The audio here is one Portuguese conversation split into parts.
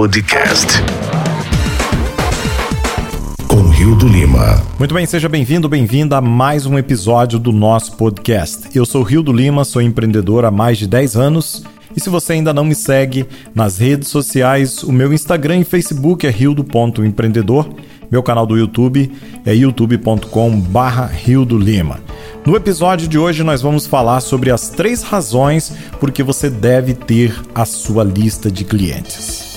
Podcast. Com Rio do Lima. Muito bem, seja bem-vindo, bem-vinda a mais um episódio do nosso podcast. Eu sou Rio do Lima, sou empreendedor há mais de 10 anos. E se você ainda não me segue nas redes sociais, o meu Instagram e Facebook é rildo.empreendedor. Meu canal do YouTube é youtube.com/rio do Lima. No episódio de hoje nós vamos falar sobre as três razões por que você deve ter a sua lista de clientes.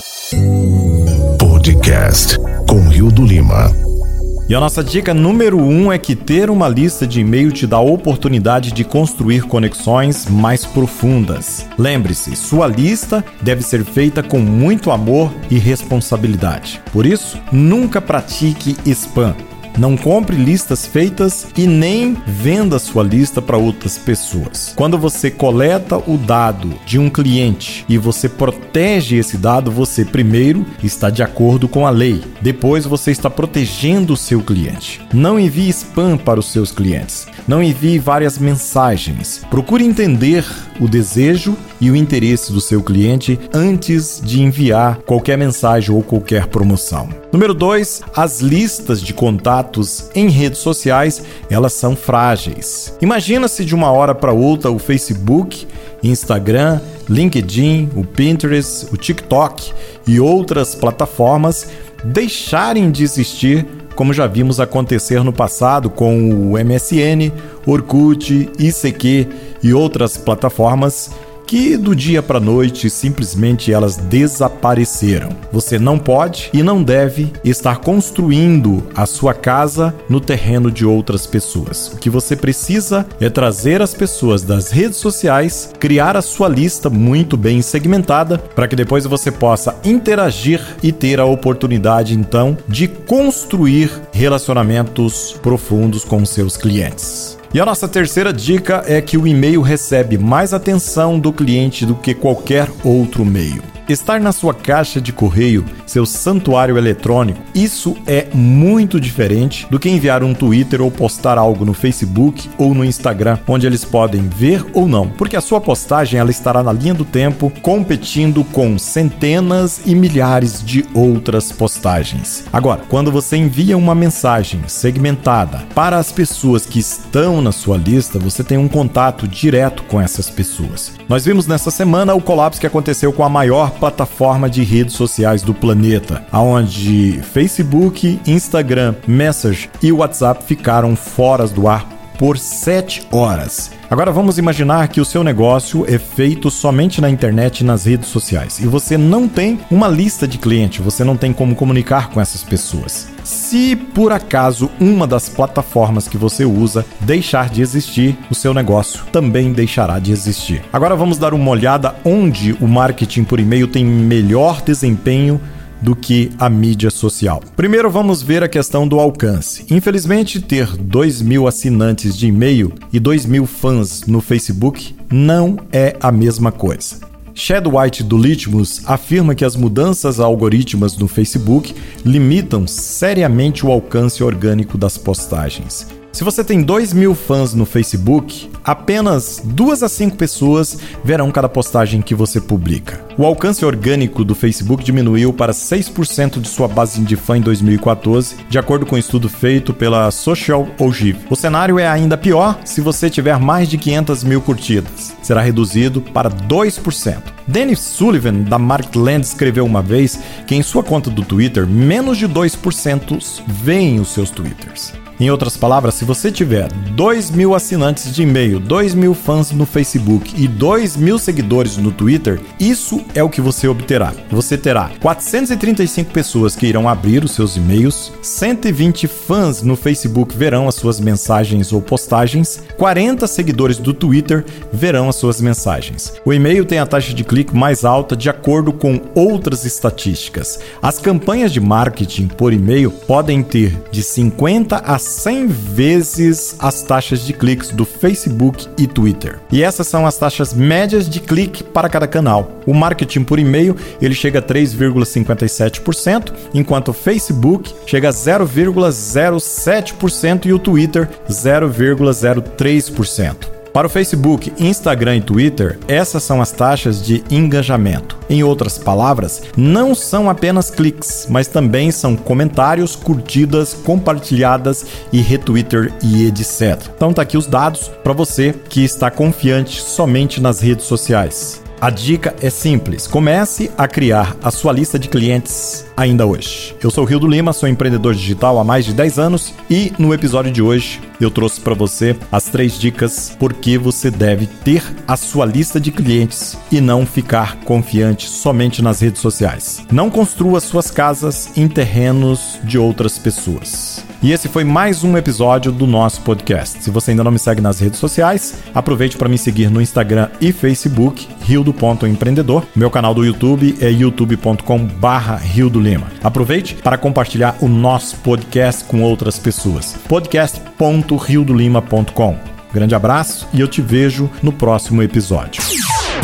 Podcast com Rio do Lima. E a nossa dica número um é que ter uma lista de e-mail te dá a oportunidade de construir conexões mais profundas. Lembre-se, sua lista deve ser feita com muito amor e responsabilidade. Por isso, nunca pratique spam. Não compre listas feitas e nem venda sua lista para outras pessoas. Quando você coleta o dado de um cliente e você protege esse dado, você primeiro está de acordo com a lei. Depois você está protegendo o seu cliente. Não envie spam para os seus clientes. Não envie várias mensagens. Procure entender o desejo e o interesse do seu cliente antes de enviar qualquer mensagem ou qualquer promoção. Número 2, as listas de contatos em redes sociais, elas são frágeis. Imagina se de uma hora para outra o Facebook, Instagram, LinkedIn, o Pinterest, o TikTok e outras plataformas deixarem de existir como já vimos acontecer no passado com o MSN, Orkut, ICQ e outras plataformas que do dia para noite simplesmente elas desapareceram. Você não pode e não deve estar construindo a sua casa no terreno de outras pessoas. O que você precisa é trazer as pessoas das redes sociais, criar a sua lista muito bem segmentada para que depois você possa interagir e ter a oportunidade então de construir relacionamentos profundos com seus clientes. E a nossa terceira dica é que o e-mail recebe mais atenção do cliente do que qualquer outro meio. Estar na sua caixa de correio, seu santuário eletrônico, isso é muito diferente do que enviar um Twitter ou postar algo no Facebook ou no Instagram, onde eles podem ver ou não, porque a sua postagem ela estará na linha do tempo, competindo com centenas e milhares de outras postagens. Agora, quando você envia uma mensagem segmentada para as pessoas que estão na sua lista, você tem um contato direto com essas pessoas. Nós vimos nessa semana o colapso que aconteceu com a maior plataforma de redes sociais do planeta, aonde Facebook, Instagram, Message e WhatsApp ficaram fora do ar por 7 horas. Agora vamos imaginar que o seu negócio é feito somente na internet e nas redes sociais e você não tem uma lista de clientes, você não tem como comunicar com essas pessoas. Se por acaso uma das plataformas que você usa deixar de existir, o seu negócio também deixará de existir. Agora vamos dar uma olhada onde o marketing por e-mail tem melhor desempenho do que a mídia social. Primeiro vamos ver a questão do alcance. Infelizmente, ter 2 mil assinantes de e-mail e 2 mil fãs no Facebook não é a mesma coisa. Chad White do Litmus afirma que as mudanças algorítmicas no Facebook limitam seriamente o alcance orgânico das postagens. Se você tem 2 mil fãs no Facebook, apenas 2 a 5 pessoas verão cada postagem que você publica. O alcance orgânico do Facebook diminuiu para 6% de sua base de fã em 2014, de acordo com um estudo feito pela Social Ogive. O cenário é ainda pior se você tiver mais de 500 mil curtidas. Será reduzido para 2%. Dennis Sullivan, da Marketland, escreveu uma vez que em sua conta do Twitter, menos de 2% veem os seus twitters. Em outras palavras, se você tiver 2 mil assinantes de e-mail, 2 mil fãs no Facebook e 2 mil seguidores no Twitter, isso é o que você obterá. Você terá 435 pessoas que irão abrir os seus e-mails, 120 fãs no Facebook verão as suas mensagens ou postagens, 40 seguidores do Twitter verão as suas mensagens. O e-mail tem a taxa de clique mais alta de acordo com outras estatísticas. As campanhas de marketing por e-mail podem ter de 50 a 100 vezes as taxas de cliques do Facebook e Twitter. E essas são as taxas médias de clique para cada canal. O marketing por e-mail, ele chega a 3,57%, enquanto o Facebook chega a 0,07% e o Twitter 0,03%. Para o Facebook, Instagram e Twitter, essas são as taxas de engajamento. Em outras palavras, não são apenas cliques, mas também são comentários, curtidas, compartilhadas e retweeter e etc. Então tá aqui os dados para você que está confiante somente nas redes sociais. A dica é simples: comece a criar a sua lista de clientes ainda hoje. Eu sou o Rio do Lima, sou empreendedor digital há mais de 10 anos e no episódio de hoje eu trouxe para você as três dicas por que você deve ter a sua lista de clientes e não ficar confiante somente nas redes sociais. Não construa suas casas em terrenos de outras pessoas. E esse foi mais um episódio do nosso podcast. Se você ainda não me segue nas redes sociais, aproveite para me seguir no Instagram e Facebook, Rio do Ponto Empreendedor. Meu canal do YouTube é youtube.com/barra Rio do Lima. Aproveite para compartilhar o nosso podcast com outras pessoas. podcast.riodolima.com. Grande abraço e eu te vejo no próximo episódio.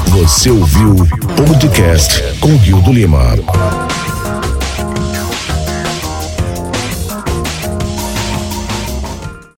Você ouviu o podcast com Rio do Lima.